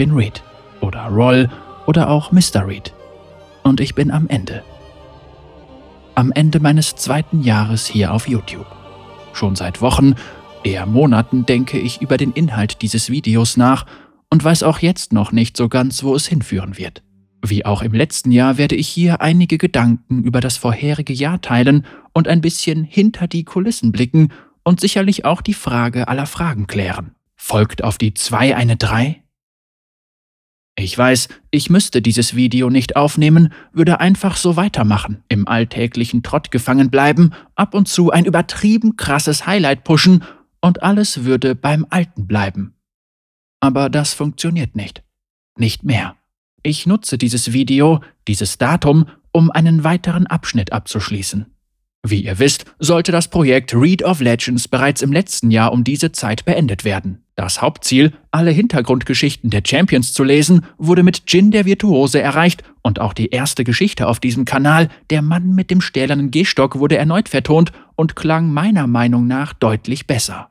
bin Reed oder Roll oder auch Mr. Reed. Und ich bin am Ende. Am Ende meines zweiten Jahres hier auf YouTube. Schon seit Wochen, eher Monaten denke ich über den Inhalt dieses Videos nach und weiß auch jetzt noch nicht so ganz, wo es hinführen wird. Wie auch im letzten Jahr werde ich hier einige Gedanken über das vorherige Jahr teilen und ein bisschen hinter die Kulissen blicken und sicherlich auch die Frage aller Fragen klären. Folgt auf die 2 eine 3? Ich weiß, ich müsste dieses Video nicht aufnehmen, würde einfach so weitermachen, im alltäglichen Trott gefangen bleiben, ab und zu ein übertrieben krasses Highlight pushen und alles würde beim Alten bleiben. Aber das funktioniert nicht. Nicht mehr. Ich nutze dieses Video, dieses Datum, um einen weiteren Abschnitt abzuschließen. Wie ihr wisst, sollte das Projekt Read of Legends bereits im letzten Jahr um diese Zeit beendet werden. Das Hauptziel, alle Hintergrundgeschichten der Champions zu lesen, wurde mit Jin der Virtuose erreicht und auch die erste Geschichte auf diesem Kanal, Der Mann mit dem stählernen Gehstock, wurde erneut vertont und klang meiner Meinung nach deutlich besser.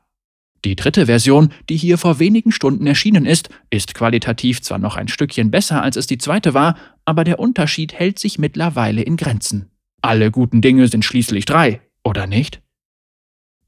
Die dritte Version, die hier vor wenigen Stunden erschienen ist, ist qualitativ zwar noch ein Stückchen besser als es die zweite war, aber der Unterschied hält sich mittlerweile in Grenzen. Alle guten Dinge sind schließlich drei, oder nicht?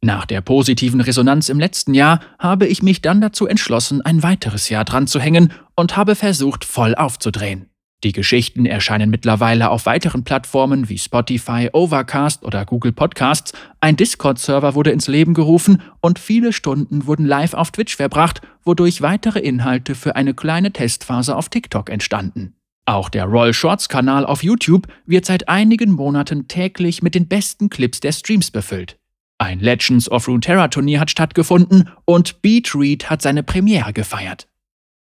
Nach der positiven Resonanz im letzten Jahr habe ich mich dann dazu entschlossen, ein weiteres Jahr dran zu hängen und habe versucht, voll aufzudrehen. Die Geschichten erscheinen mittlerweile auf weiteren Plattformen wie Spotify, Overcast oder Google Podcasts, ein Discord-Server wurde ins Leben gerufen und viele Stunden wurden live auf Twitch verbracht, wodurch weitere Inhalte für eine kleine Testphase auf TikTok entstanden. Auch der Roll Shorts Kanal auf YouTube wird seit einigen Monaten täglich mit den besten Clips der Streams befüllt. Ein Legends of Runeterra Turnier hat stattgefunden und Beat Read hat seine Premiere gefeiert.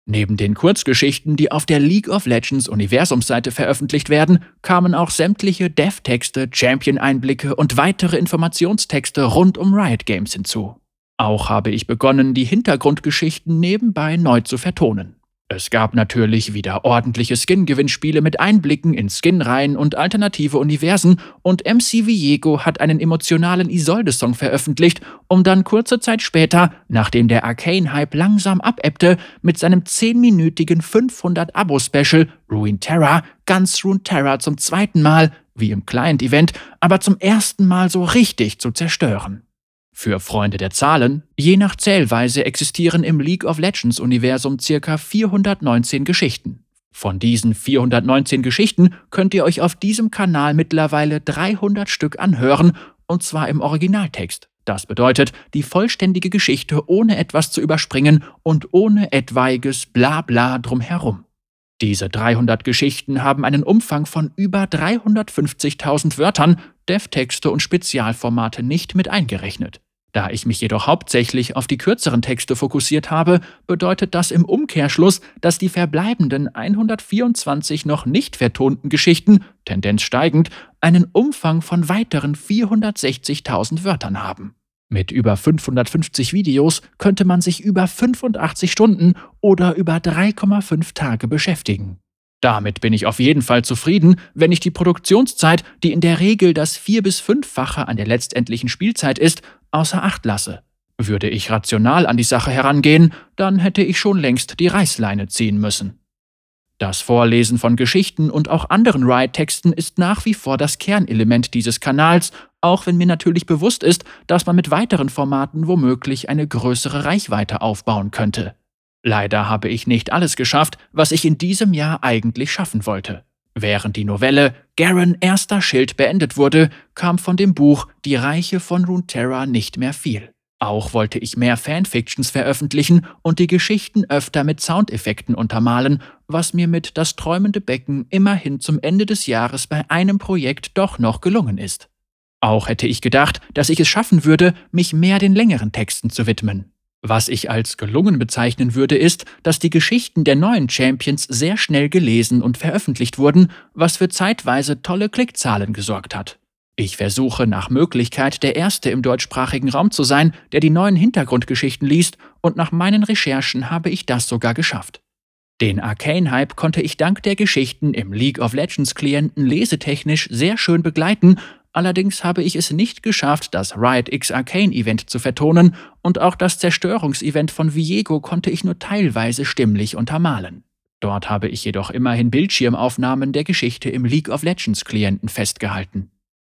Neben den Kurzgeschichten, die auf der League of Legends Universumsseite veröffentlicht werden, kamen auch sämtliche Dev-Texte, Champion-Einblicke und weitere Informationstexte rund um Riot Games hinzu. Auch habe ich begonnen, die Hintergrundgeschichten nebenbei neu zu vertonen. Es gab natürlich wieder ordentliche Skin-Gewinnspiele mit Einblicken in Skin-Reihen und alternative Universen und MC Viego hat einen emotionalen Isolde-Song veröffentlicht, um dann kurze Zeit später, nachdem der Arcane-Hype langsam abebbte, mit seinem 10-minütigen 500-Abo-Special Ruin Terror ganz Ruin Terror zum zweiten Mal, wie im Client-Event, aber zum ersten Mal so richtig zu zerstören. Für Freunde der Zahlen, je nach Zählweise existieren im League of Legends Universum circa 419 Geschichten. Von diesen 419 Geschichten könnt ihr euch auf diesem Kanal mittlerweile 300 Stück anhören, und zwar im Originaltext. Das bedeutet die vollständige Geschichte ohne etwas zu überspringen und ohne etwaiges Blabla drumherum. Diese 300 Geschichten haben einen Umfang von über 350.000 Wörtern, Dev-Texte und Spezialformate nicht mit eingerechnet. Da ich mich jedoch hauptsächlich auf die kürzeren Texte fokussiert habe, bedeutet das im Umkehrschluss, dass die verbleibenden 124 noch nicht vertonten Geschichten, Tendenz steigend, einen Umfang von weiteren 460.000 Wörtern haben. Mit über 550 Videos könnte man sich über 85 Stunden oder über 3,5 Tage beschäftigen. Damit bin ich auf jeden Fall zufrieden, wenn ich die Produktionszeit, die in der Regel das vier- bis fünffache an der letztendlichen Spielzeit ist, außer Acht lasse. Würde ich rational an die Sache herangehen, dann hätte ich schon längst die Reißleine ziehen müssen. Das Vorlesen von Geschichten und auch anderen Riot-Texten ist nach wie vor das Kernelement dieses Kanals, auch wenn mir natürlich bewusst ist, dass man mit weiteren Formaten womöglich eine größere Reichweite aufbauen könnte. Leider habe ich nicht alles geschafft, was ich in diesem Jahr eigentlich schaffen wollte. Während die Novelle Garen erster Schild beendet wurde, kam von dem Buch Die Reiche von Runeterra nicht mehr viel. Auch wollte ich mehr Fanfictions veröffentlichen und die Geschichten öfter mit Soundeffekten untermalen, was mir mit Das träumende Becken immerhin zum Ende des Jahres bei einem Projekt doch noch gelungen ist. Auch hätte ich gedacht, dass ich es schaffen würde, mich mehr den längeren Texten zu widmen. Was ich als gelungen bezeichnen würde, ist, dass die Geschichten der neuen Champions sehr schnell gelesen und veröffentlicht wurden, was für zeitweise tolle Klickzahlen gesorgt hat. Ich versuche nach Möglichkeit der Erste im deutschsprachigen Raum zu sein, der die neuen Hintergrundgeschichten liest, und nach meinen Recherchen habe ich das sogar geschafft. Den Arcane-Hype konnte ich dank der Geschichten im League of Legends Klienten lesetechnisch sehr schön begleiten Allerdings habe ich es nicht geschafft, das Riot X Arcane Event zu vertonen und auch das Zerstörungsevent von Viego konnte ich nur teilweise stimmlich untermalen. Dort habe ich jedoch immerhin Bildschirmaufnahmen der Geschichte im League of Legends Klienten festgehalten.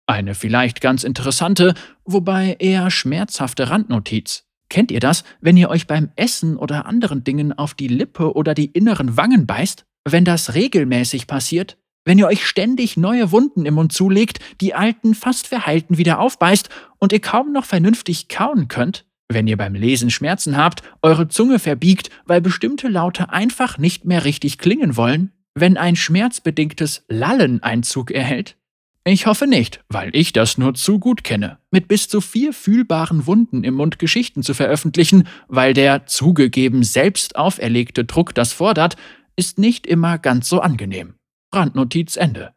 Eine vielleicht ganz interessante, wobei eher schmerzhafte Randnotiz. Kennt ihr das, wenn ihr euch beim Essen oder anderen Dingen auf die Lippe oder die inneren Wangen beißt? Wenn das regelmäßig passiert, wenn ihr euch ständig neue Wunden im Mund zulegt, die alten, fast verheilten wieder aufbeißt und ihr kaum noch vernünftig kauen könnt, wenn ihr beim Lesen Schmerzen habt, eure Zunge verbiegt, weil bestimmte Laute einfach nicht mehr richtig klingen wollen, wenn ein schmerzbedingtes Lallen Einzug erhält? Ich hoffe nicht, weil ich das nur zu gut kenne, mit bis zu vier fühlbaren Wunden im Mund Geschichten zu veröffentlichen, weil der zugegeben selbst auferlegte Druck das fordert, ist nicht immer ganz so angenehm. Brandnotiz Ende.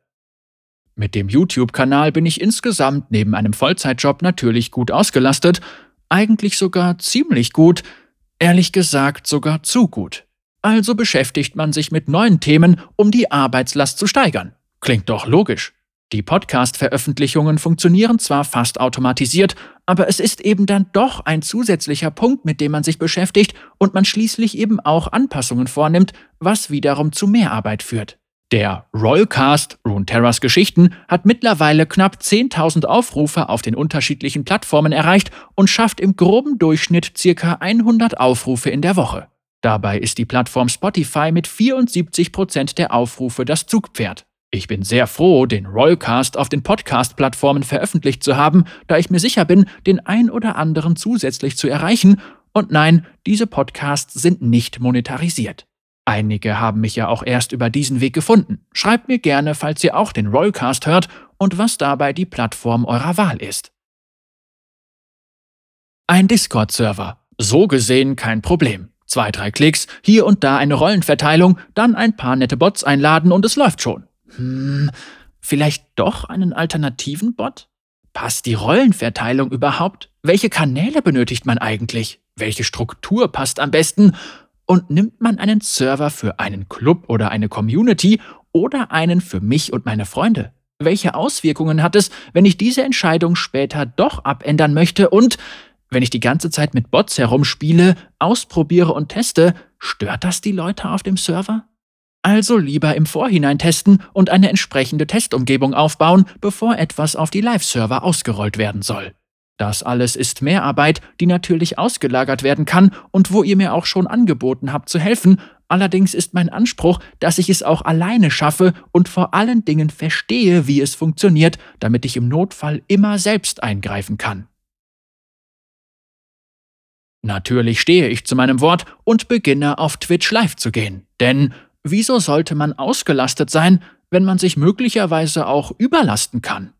Mit dem YouTube-Kanal bin ich insgesamt neben einem Vollzeitjob natürlich gut ausgelastet, eigentlich sogar ziemlich gut, ehrlich gesagt sogar zu gut. Also beschäftigt man sich mit neuen Themen, um die Arbeitslast zu steigern. Klingt doch logisch. Die Podcast-Veröffentlichungen funktionieren zwar fast automatisiert, aber es ist eben dann doch ein zusätzlicher Punkt, mit dem man sich beschäftigt und man schließlich eben auch Anpassungen vornimmt, was wiederum zu mehr Arbeit führt. Der Rollcast Runeterras Geschichten hat mittlerweile knapp 10.000 Aufrufe auf den unterschiedlichen Plattformen erreicht und schafft im groben Durchschnitt ca. 100 Aufrufe in der Woche. Dabei ist die Plattform Spotify mit 74% der Aufrufe das Zugpferd. Ich bin sehr froh, den Rollcast auf den Podcast-Plattformen veröffentlicht zu haben, da ich mir sicher bin, den ein oder anderen zusätzlich zu erreichen. Und nein, diese Podcasts sind nicht monetarisiert. Einige haben mich ja auch erst über diesen Weg gefunden. Schreibt mir gerne, falls ihr auch den Rollcast hört und was dabei die Plattform eurer Wahl ist. Ein Discord-Server. So gesehen kein Problem. Zwei, drei Klicks, hier und da eine Rollenverteilung, dann ein paar nette Bots einladen und es läuft schon. Hm, vielleicht doch einen alternativen Bot? Passt die Rollenverteilung überhaupt? Welche Kanäle benötigt man eigentlich? Welche Struktur passt am besten? Und nimmt man einen Server für einen Club oder eine Community oder einen für mich und meine Freunde? Welche Auswirkungen hat es, wenn ich diese Entscheidung später doch abändern möchte und, wenn ich die ganze Zeit mit Bots herumspiele, ausprobiere und teste, stört das die Leute auf dem Server? Also lieber im Vorhinein testen und eine entsprechende Testumgebung aufbauen, bevor etwas auf die Live-Server ausgerollt werden soll. Das alles ist Mehrarbeit, die natürlich ausgelagert werden kann und wo ihr mir auch schon angeboten habt zu helfen, allerdings ist mein Anspruch, dass ich es auch alleine schaffe und vor allen Dingen verstehe, wie es funktioniert, damit ich im Notfall immer selbst eingreifen kann. Natürlich stehe ich zu meinem Wort und beginne auf Twitch live zu gehen, denn wieso sollte man ausgelastet sein, wenn man sich möglicherweise auch überlasten kann?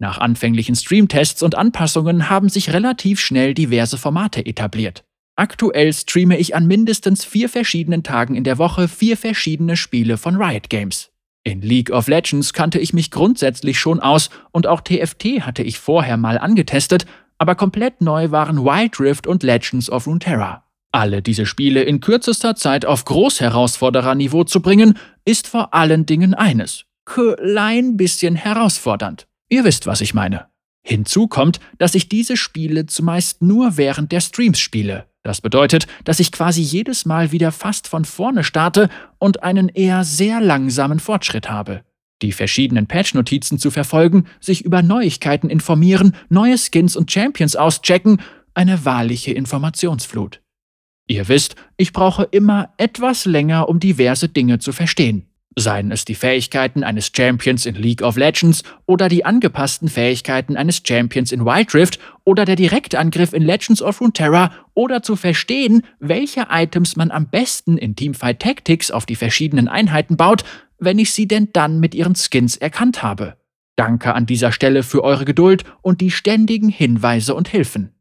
Nach anfänglichen Streamtests und Anpassungen haben sich relativ schnell diverse Formate etabliert. Aktuell streame ich an mindestens vier verschiedenen Tagen in der Woche vier verschiedene Spiele von Riot Games. In League of Legends kannte ich mich grundsätzlich schon aus und auch TFT hatte ich vorher mal angetestet, aber komplett neu waren Wild Rift und Legends of Runeterra. Alle diese Spiele in kürzester Zeit auf Großherausfordererniveau zu bringen, ist vor allen Dingen eines: klein bisschen herausfordernd. Ihr wisst, was ich meine. Hinzu kommt, dass ich diese Spiele zumeist nur während der Streams spiele. Das bedeutet, dass ich quasi jedes Mal wieder fast von vorne starte und einen eher sehr langsamen Fortschritt habe. Die verschiedenen Patch-Notizen zu verfolgen, sich über Neuigkeiten informieren, neue Skins und Champions auschecken, eine wahrliche Informationsflut. Ihr wisst, ich brauche immer etwas länger, um diverse Dinge zu verstehen. Seien es die Fähigkeiten eines Champions in League of Legends oder die angepassten Fähigkeiten eines Champions in Wild Rift oder der Direktangriff in Legends of Runeterra oder zu verstehen, welche Items man am besten in Teamfight Tactics auf die verschiedenen Einheiten baut, wenn ich sie denn dann mit ihren Skins erkannt habe. Danke an dieser Stelle für eure Geduld und die ständigen Hinweise und Hilfen.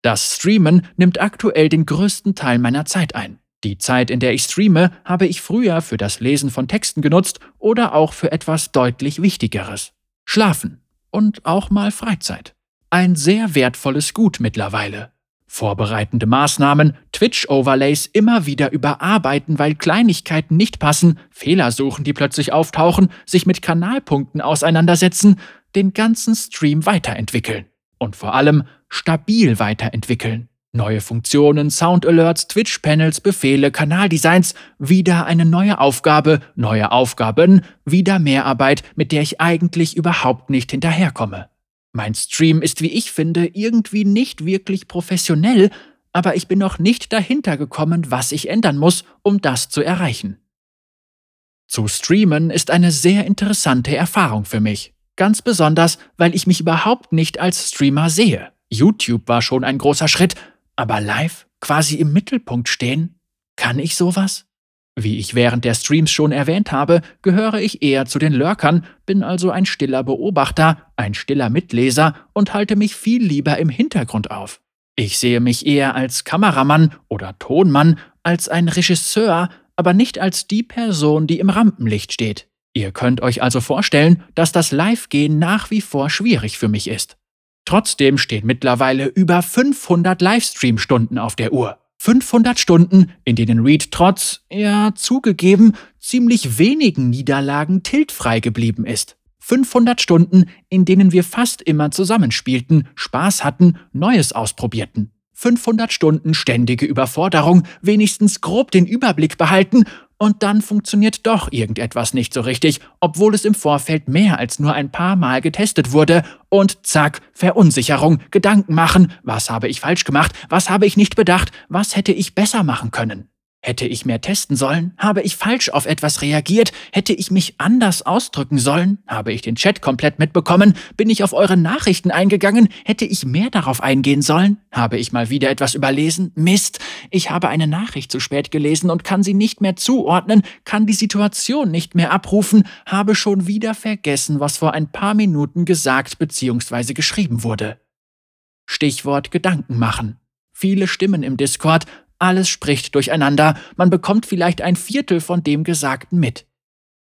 Das Streamen nimmt aktuell den größten Teil meiner Zeit ein. Die Zeit, in der ich streame, habe ich früher für das Lesen von Texten genutzt oder auch für etwas deutlich Wichtigeres. Schlafen und auch mal Freizeit. Ein sehr wertvolles Gut mittlerweile. Vorbereitende Maßnahmen, Twitch-Overlays immer wieder überarbeiten, weil Kleinigkeiten nicht passen, Fehler suchen, die plötzlich auftauchen, sich mit Kanalpunkten auseinandersetzen. den ganzen Stream weiterentwickeln. Und vor allem stabil weiterentwickeln. Neue Funktionen, Sound-Alerts, Twitch-Panels, Befehle, Kanaldesigns, wieder eine neue Aufgabe, neue Aufgaben, wieder mehr Arbeit, mit der ich eigentlich überhaupt nicht hinterherkomme. Mein Stream ist, wie ich finde, irgendwie nicht wirklich professionell, aber ich bin noch nicht dahinter gekommen, was ich ändern muss, um das zu erreichen. Zu streamen ist eine sehr interessante Erfahrung für mich. Ganz besonders, weil ich mich überhaupt nicht als Streamer sehe. YouTube war schon ein großer Schritt, aber live, quasi im Mittelpunkt stehen, kann ich sowas? Wie ich während der Streams schon erwähnt habe, gehöre ich eher zu den Lurkern, bin also ein stiller Beobachter, ein stiller Mitleser und halte mich viel lieber im Hintergrund auf. Ich sehe mich eher als Kameramann oder Tonmann, als ein Regisseur, aber nicht als die Person, die im Rampenlicht steht. Ihr könnt euch also vorstellen, dass das Live-Gehen nach wie vor schwierig für mich ist. Trotzdem stehen mittlerweile über 500 Livestream-Stunden auf der Uhr. 500 Stunden, in denen Reed trotz, ja zugegeben, ziemlich wenigen Niederlagen tiltfrei geblieben ist. 500 Stunden, in denen wir fast immer zusammenspielten, Spaß hatten, Neues ausprobierten. 500 Stunden ständige Überforderung, wenigstens grob den Überblick behalten und dann funktioniert doch irgendetwas nicht so richtig, obwohl es im Vorfeld mehr als nur ein paar Mal getestet wurde. Und zack, Verunsicherung, Gedanken machen, was habe ich falsch gemacht, was habe ich nicht bedacht, was hätte ich besser machen können. Hätte ich mehr testen sollen? Habe ich falsch auf etwas reagiert? Hätte ich mich anders ausdrücken sollen? Habe ich den Chat komplett mitbekommen? Bin ich auf eure Nachrichten eingegangen? Hätte ich mehr darauf eingehen sollen? Habe ich mal wieder etwas überlesen? Mist! Ich habe eine Nachricht zu spät gelesen und kann sie nicht mehr zuordnen, kann die Situation nicht mehr abrufen, habe schon wieder vergessen, was vor ein paar Minuten gesagt bzw. geschrieben wurde. Stichwort Gedanken machen. Viele Stimmen im Discord, alles spricht durcheinander, man bekommt vielleicht ein Viertel von dem Gesagten mit.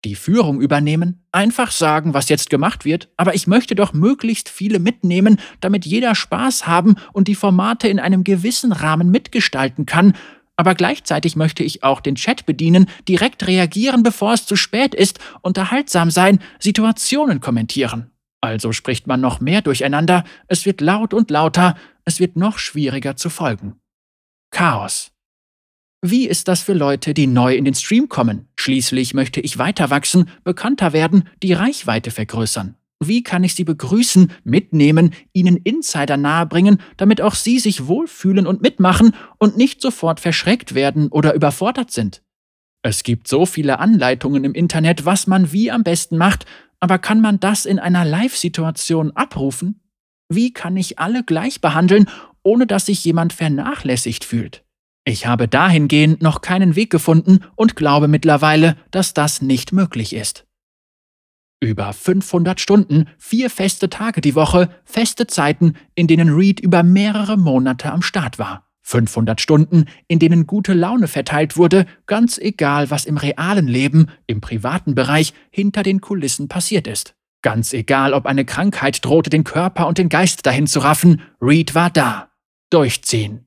Die Führung übernehmen, einfach sagen, was jetzt gemacht wird, aber ich möchte doch möglichst viele mitnehmen, damit jeder Spaß haben und die Formate in einem gewissen Rahmen mitgestalten kann, aber gleichzeitig möchte ich auch den Chat bedienen, direkt reagieren, bevor es zu spät ist, unterhaltsam sein, Situationen kommentieren. Also spricht man noch mehr durcheinander, es wird laut und lauter, es wird noch schwieriger zu folgen. Chaos. Wie ist das für Leute, die neu in den Stream kommen? Schließlich möchte ich weiter wachsen, bekannter werden, die Reichweite vergrößern. Wie kann ich sie begrüßen, mitnehmen, ihnen Insider nahebringen, damit auch sie sich wohlfühlen und mitmachen und nicht sofort verschreckt werden oder überfordert sind? Es gibt so viele Anleitungen im Internet, was man wie am besten macht, aber kann man das in einer Live-Situation abrufen? Wie kann ich alle gleich behandeln ohne dass sich jemand vernachlässigt fühlt. Ich habe dahingehend noch keinen Weg gefunden und glaube mittlerweile, dass das nicht möglich ist. Über 500 Stunden, vier feste Tage die Woche, feste Zeiten, in denen Reed über mehrere Monate am Start war. 500 Stunden, in denen gute Laune verteilt wurde, ganz egal, was im realen Leben, im privaten Bereich, hinter den Kulissen passiert ist. Ganz egal, ob eine Krankheit drohte, den Körper und den Geist dahin zu raffen, Reed war da durchziehen.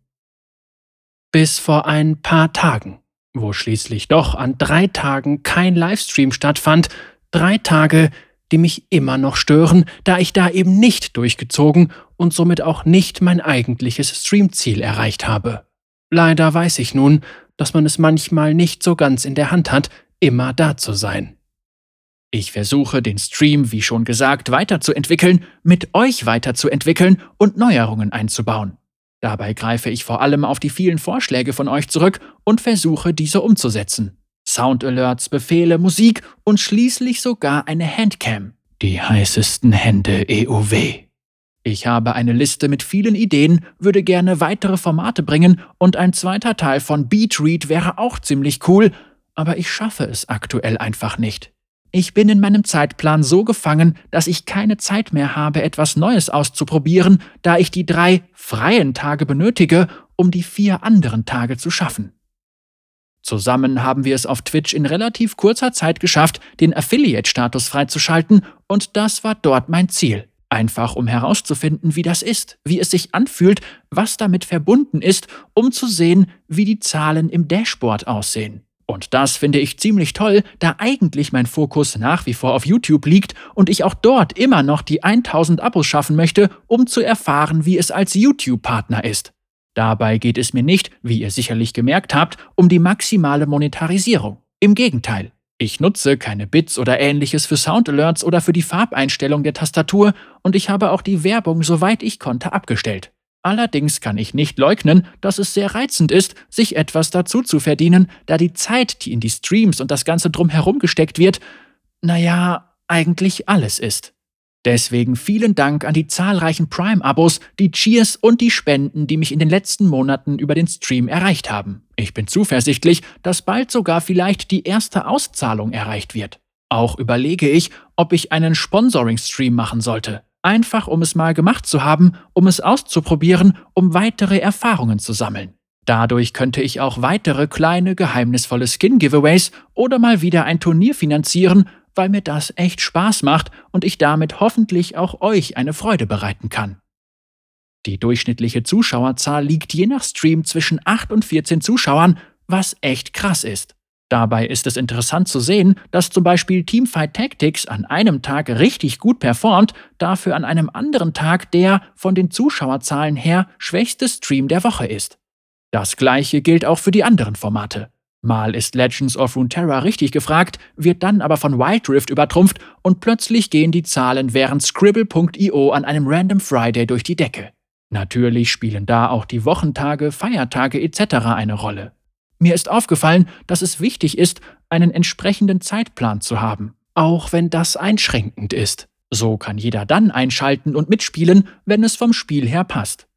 Bis vor ein paar Tagen, wo schließlich doch an drei Tagen kein Livestream stattfand, drei Tage, die mich immer noch stören, da ich da eben nicht durchgezogen und somit auch nicht mein eigentliches Streamziel erreicht habe. Leider weiß ich nun, dass man es manchmal nicht so ganz in der Hand hat, immer da zu sein. Ich versuche, den Stream, wie schon gesagt, weiterzuentwickeln, mit euch weiterzuentwickeln und Neuerungen einzubauen. Dabei greife ich vor allem auf die vielen Vorschläge von euch zurück und versuche, diese umzusetzen. Sound-Alerts, Befehle, Musik und schließlich sogar eine Handcam. Die heißesten Hände EUW. Ich habe eine Liste mit vielen Ideen, würde gerne weitere Formate bringen und ein zweiter Teil von Beatread wäre auch ziemlich cool, aber ich schaffe es aktuell einfach nicht. Ich bin in meinem Zeitplan so gefangen, dass ich keine Zeit mehr habe, etwas Neues auszuprobieren, da ich die drei freien Tage benötige, um die vier anderen Tage zu schaffen. Zusammen haben wir es auf Twitch in relativ kurzer Zeit geschafft, den Affiliate-Status freizuschalten, und das war dort mein Ziel. Einfach um herauszufinden, wie das ist, wie es sich anfühlt, was damit verbunden ist, um zu sehen, wie die Zahlen im Dashboard aussehen. Und das finde ich ziemlich toll, da eigentlich mein Fokus nach wie vor auf YouTube liegt und ich auch dort immer noch die 1000 Abos schaffen möchte, um zu erfahren, wie es als YouTube-Partner ist. Dabei geht es mir nicht, wie ihr sicherlich gemerkt habt, um die maximale Monetarisierung. Im Gegenteil. Ich nutze keine Bits oder ähnliches für Soundalerts oder für die Farbeinstellung der Tastatur und ich habe auch die Werbung soweit ich konnte abgestellt. Allerdings kann ich nicht leugnen, dass es sehr reizend ist, sich etwas dazu zu verdienen, da die Zeit, die in die Streams und das Ganze drumherum gesteckt wird, naja, eigentlich alles ist. Deswegen vielen Dank an die zahlreichen Prime-Abos, die Cheers und die Spenden, die mich in den letzten Monaten über den Stream erreicht haben. Ich bin zuversichtlich, dass bald sogar vielleicht die erste Auszahlung erreicht wird. Auch überlege ich, ob ich einen Sponsoring-Stream machen sollte. Einfach um es mal gemacht zu haben, um es auszuprobieren, um weitere Erfahrungen zu sammeln. Dadurch könnte ich auch weitere kleine geheimnisvolle Skin-Giveaways oder mal wieder ein Turnier finanzieren, weil mir das echt Spaß macht und ich damit hoffentlich auch euch eine Freude bereiten kann. Die durchschnittliche Zuschauerzahl liegt je nach Stream zwischen 8 und 14 Zuschauern, was echt krass ist. Dabei ist es interessant zu sehen, dass zum Beispiel Teamfight Tactics an einem Tag richtig gut performt, dafür an einem anderen Tag der von den Zuschauerzahlen her schwächste Stream der Woche ist. Das gleiche gilt auch für die anderen Formate. Mal ist Legends of Runeterra richtig gefragt, wird dann aber von Wild Rift übertrumpft und plötzlich gehen die Zahlen während Scribble.io an einem Random Friday durch die Decke. Natürlich spielen da auch die Wochentage, Feiertage etc. eine Rolle. Mir ist aufgefallen, dass es wichtig ist, einen entsprechenden Zeitplan zu haben, auch wenn das einschränkend ist. So kann jeder dann einschalten und mitspielen, wenn es vom Spiel her passt.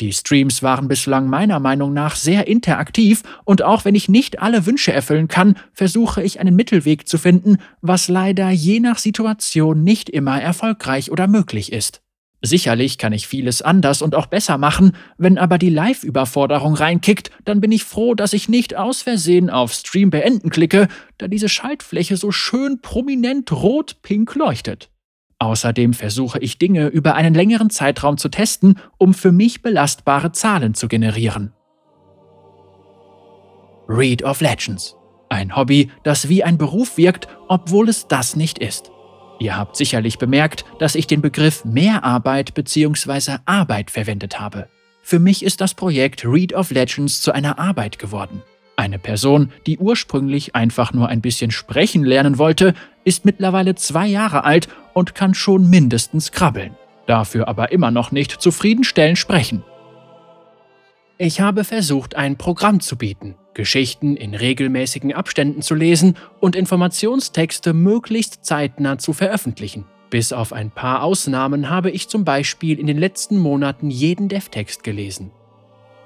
Die Streams waren bislang meiner Meinung nach sehr interaktiv und auch wenn ich nicht alle Wünsche erfüllen kann, versuche ich einen Mittelweg zu finden, was leider je nach Situation nicht immer erfolgreich oder möglich ist. Sicherlich kann ich vieles anders und auch besser machen, wenn aber die Live-Überforderung reinkickt, dann bin ich froh, dass ich nicht aus Versehen auf Stream beenden klicke, da diese Schaltfläche so schön prominent rot-pink leuchtet. Außerdem versuche ich Dinge über einen längeren Zeitraum zu testen, um für mich belastbare Zahlen zu generieren. Read of Legends. Ein Hobby, das wie ein Beruf wirkt, obwohl es das nicht ist. Ihr habt sicherlich bemerkt, dass ich den Begriff Mehrarbeit bzw. Arbeit verwendet habe. Für mich ist das Projekt Read of Legends zu einer Arbeit geworden. Eine Person, die ursprünglich einfach nur ein bisschen sprechen lernen wollte, ist mittlerweile zwei Jahre alt und kann schon mindestens krabbeln. Dafür aber immer noch nicht zufriedenstellend sprechen. Ich habe versucht, ein Programm zu bieten, Geschichten in regelmäßigen Abständen zu lesen und Informationstexte möglichst zeitnah zu veröffentlichen. Bis auf ein paar Ausnahmen habe ich zum Beispiel in den letzten Monaten jeden Dev-Text gelesen.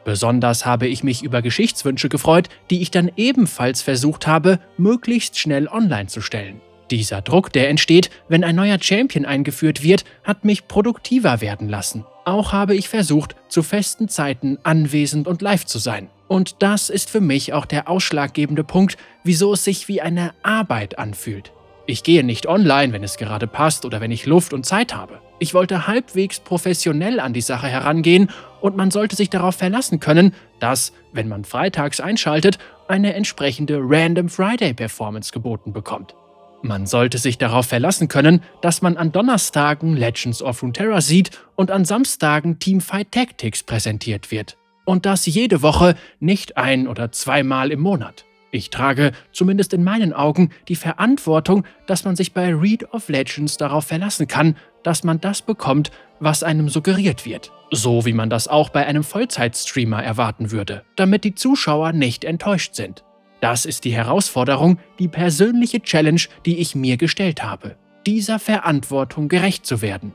Besonders habe ich mich über Geschichtswünsche gefreut, die ich dann ebenfalls versucht habe, möglichst schnell online zu stellen. Dieser Druck, der entsteht, wenn ein neuer Champion eingeführt wird, hat mich produktiver werden lassen. Auch habe ich versucht, zu festen Zeiten anwesend und live zu sein. Und das ist für mich auch der ausschlaggebende Punkt, wieso es sich wie eine Arbeit anfühlt. Ich gehe nicht online, wenn es gerade passt oder wenn ich Luft und Zeit habe. Ich wollte halbwegs professionell an die Sache herangehen und man sollte sich darauf verlassen können, dass, wenn man freitags einschaltet, eine entsprechende Random Friday Performance geboten bekommt. Man sollte sich darauf verlassen können, dass man an Donnerstagen Legends of Runeterra sieht und an Samstagen Teamfight Tactics präsentiert wird. Und das jede Woche, nicht ein- oder zweimal im Monat. Ich trage, zumindest in meinen Augen, die Verantwortung, dass man sich bei Read of Legends darauf verlassen kann, dass man das bekommt, was einem suggeriert wird. So wie man das auch bei einem Vollzeitstreamer erwarten würde, damit die Zuschauer nicht enttäuscht sind. Das ist die Herausforderung, die persönliche Challenge, die ich mir gestellt habe, dieser Verantwortung gerecht zu werden.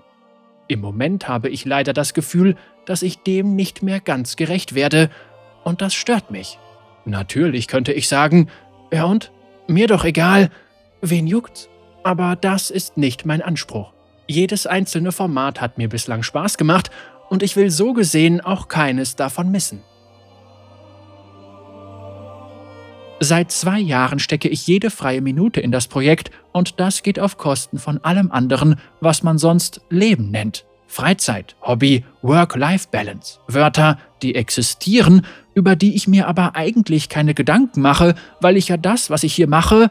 Im Moment habe ich leider das Gefühl, dass ich dem nicht mehr ganz gerecht werde, und das stört mich. Natürlich könnte ich sagen, ja und? Mir doch egal, wen juckt's? Aber das ist nicht mein Anspruch. Jedes einzelne Format hat mir bislang Spaß gemacht und ich will so gesehen auch keines davon missen. Seit zwei Jahren stecke ich jede freie Minute in das Projekt und das geht auf Kosten von allem anderen, was man sonst Leben nennt. Freizeit, Hobby, Work-Life-Balance. Wörter, die existieren, über die ich mir aber eigentlich keine Gedanken mache, weil ich ja das, was ich hier mache,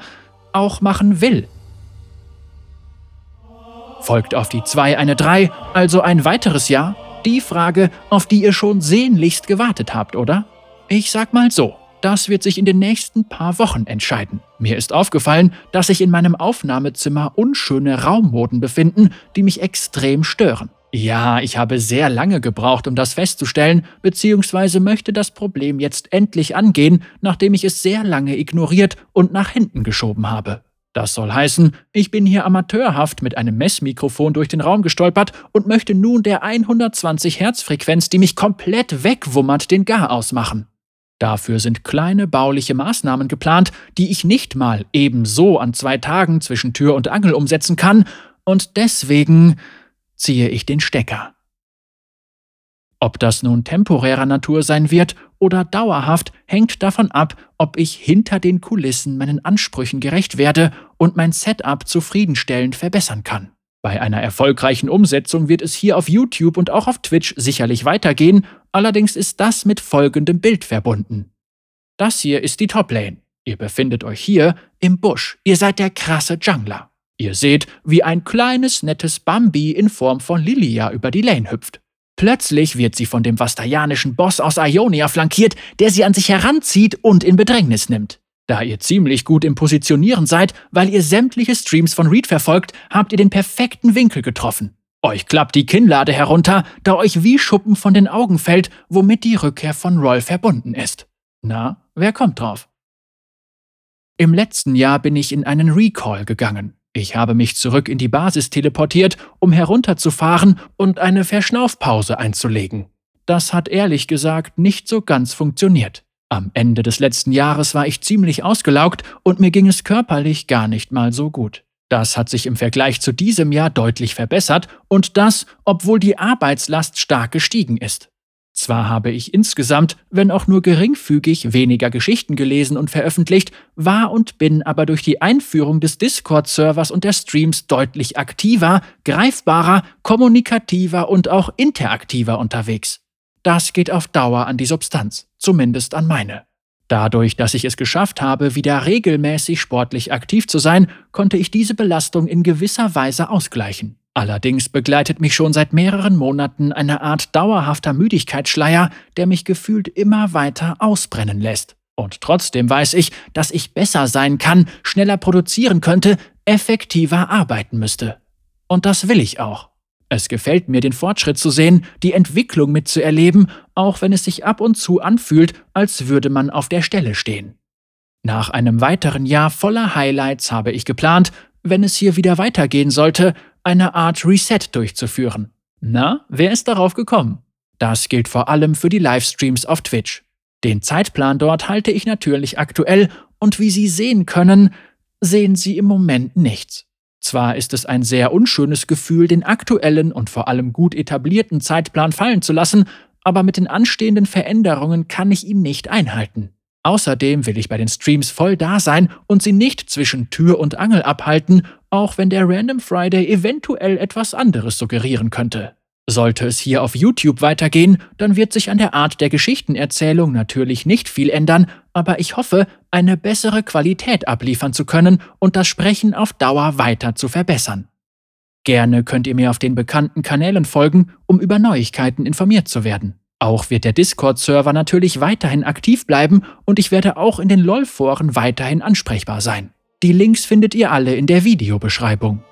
auch machen will. Folgt auf die 2 eine 3, also ein weiteres Jahr? Die Frage, auf die ihr schon sehnlichst gewartet habt, oder? Ich sag mal so, das wird sich in den nächsten paar Wochen entscheiden. Mir ist aufgefallen, dass sich in meinem Aufnahmezimmer unschöne Raummoden befinden, die mich extrem stören. Ja, ich habe sehr lange gebraucht, um das festzustellen, beziehungsweise möchte das Problem jetzt endlich angehen, nachdem ich es sehr lange ignoriert und nach hinten geschoben habe. Das soll heißen, ich bin hier amateurhaft mit einem Messmikrofon durch den Raum gestolpert und möchte nun der 120 Hertz Frequenz, die mich komplett wegwummert, den Gar ausmachen. Dafür sind kleine bauliche Maßnahmen geplant, die ich nicht mal ebenso an zwei Tagen zwischen Tür und Angel umsetzen kann, und deswegen ziehe ich den Stecker. Ob das nun temporärer Natur sein wird oder dauerhaft, hängt davon ab, ob ich hinter den Kulissen meinen Ansprüchen gerecht werde und mein Setup zufriedenstellend verbessern kann. Bei einer erfolgreichen Umsetzung wird es hier auf YouTube und auch auf Twitch sicherlich weitergehen, allerdings ist das mit folgendem Bild verbunden. Das hier ist die Toplane. Ihr befindet euch hier im Busch. Ihr seid der krasse Jungler. Ihr seht, wie ein kleines, nettes Bambi in Form von Lilia über die Lane hüpft. Plötzlich wird sie von dem vastajanischen Boss aus Ionia flankiert, der sie an sich heranzieht und in Bedrängnis nimmt. Da ihr ziemlich gut im Positionieren seid, weil ihr sämtliche Streams von Reed verfolgt, habt ihr den perfekten Winkel getroffen. Euch klappt die Kinnlade herunter, da euch wie Schuppen von den Augen fällt, womit die Rückkehr von Roll verbunden ist. Na, wer kommt drauf? Im letzten Jahr bin ich in einen Recall gegangen. Ich habe mich zurück in die Basis teleportiert, um herunterzufahren und eine Verschnaufpause einzulegen. Das hat ehrlich gesagt nicht so ganz funktioniert. Am Ende des letzten Jahres war ich ziemlich ausgelaugt und mir ging es körperlich gar nicht mal so gut. Das hat sich im Vergleich zu diesem Jahr deutlich verbessert und das, obwohl die Arbeitslast stark gestiegen ist. Zwar habe ich insgesamt, wenn auch nur geringfügig, weniger Geschichten gelesen und veröffentlicht, war und bin aber durch die Einführung des Discord-Servers und der Streams deutlich aktiver, greifbarer, kommunikativer und auch interaktiver unterwegs. Das geht auf Dauer an die Substanz, zumindest an meine. Dadurch, dass ich es geschafft habe, wieder regelmäßig sportlich aktiv zu sein, konnte ich diese Belastung in gewisser Weise ausgleichen. Allerdings begleitet mich schon seit mehreren Monaten eine Art dauerhafter Müdigkeitsschleier, der mich gefühlt immer weiter ausbrennen lässt. Und trotzdem weiß ich, dass ich besser sein kann, schneller produzieren könnte, effektiver arbeiten müsste. Und das will ich auch. Es gefällt mir, den Fortschritt zu sehen, die Entwicklung mitzuerleben, auch wenn es sich ab und zu anfühlt, als würde man auf der Stelle stehen. Nach einem weiteren Jahr voller Highlights habe ich geplant, wenn es hier wieder weitergehen sollte, eine Art Reset durchzuführen. Na, wer ist darauf gekommen? Das gilt vor allem für die Livestreams auf Twitch. Den Zeitplan dort halte ich natürlich aktuell und wie Sie sehen können, sehen Sie im Moment nichts. Zwar ist es ein sehr unschönes Gefühl, den aktuellen und vor allem gut etablierten Zeitplan fallen zu lassen, aber mit den anstehenden Veränderungen kann ich ihn nicht einhalten. Außerdem will ich bei den Streams voll da sein und sie nicht zwischen Tür und Angel abhalten, auch wenn der Random Friday eventuell etwas anderes suggerieren könnte. Sollte es hier auf YouTube weitergehen, dann wird sich an der Art der Geschichtenerzählung natürlich nicht viel ändern, aber ich hoffe, eine bessere Qualität abliefern zu können und das Sprechen auf Dauer weiter zu verbessern. Gerne könnt ihr mir auf den bekannten Kanälen folgen, um über Neuigkeiten informiert zu werden. Auch wird der Discord-Server natürlich weiterhin aktiv bleiben und ich werde auch in den LOL-Foren weiterhin ansprechbar sein. Die Links findet ihr alle in der Videobeschreibung.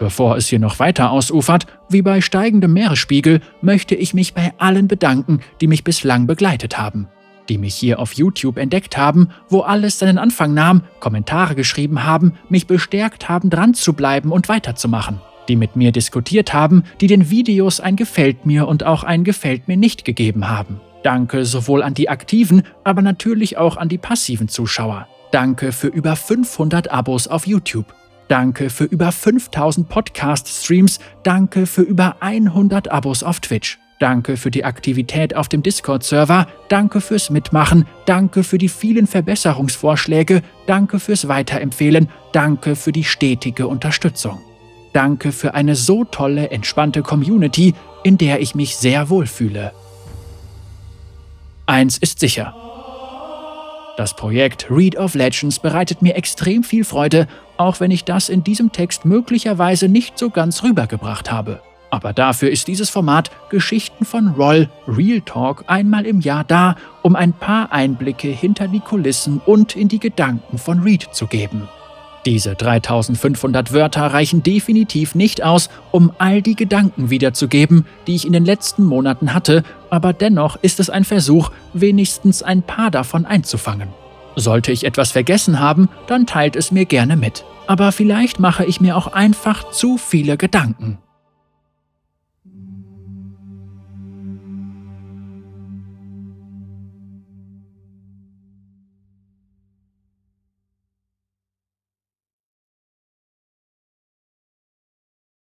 Bevor es hier noch weiter ausufert, wie bei steigendem Meeresspiegel, möchte ich mich bei allen bedanken, die mich bislang begleitet haben. Die mich hier auf YouTube entdeckt haben, wo alles seinen Anfang nahm, Kommentare geschrieben haben, mich bestärkt haben, dran zu bleiben und weiterzumachen die mit mir diskutiert haben, die den Videos ein Gefällt mir und auch ein Gefällt mir nicht gegeben haben. Danke sowohl an die aktiven, aber natürlich auch an die passiven Zuschauer. Danke für über 500 Abos auf YouTube. Danke für über 5000 Podcast-Streams. Danke für über 100 Abos auf Twitch. Danke für die Aktivität auf dem Discord-Server. Danke fürs Mitmachen. Danke für die vielen Verbesserungsvorschläge. Danke fürs Weiterempfehlen. Danke für die stetige Unterstützung. Danke für eine so tolle, entspannte Community, in der ich mich sehr wohlfühle. Eins ist sicher. Das Projekt Read of Legends bereitet mir extrem viel Freude, auch wenn ich das in diesem Text möglicherweise nicht so ganz rübergebracht habe. Aber dafür ist dieses Format Geschichten von Roll Real Talk einmal im Jahr da, um ein paar Einblicke hinter die Kulissen und in die Gedanken von Reed zu geben. Diese 3500 Wörter reichen definitiv nicht aus, um all die Gedanken wiederzugeben, die ich in den letzten Monaten hatte, aber dennoch ist es ein Versuch, wenigstens ein paar davon einzufangen. Sollte ich etwas vergessen haben, dann teilt es mir gerne mit. Aber vielleicht mache ich mir auch einfach zu viele Gedanken.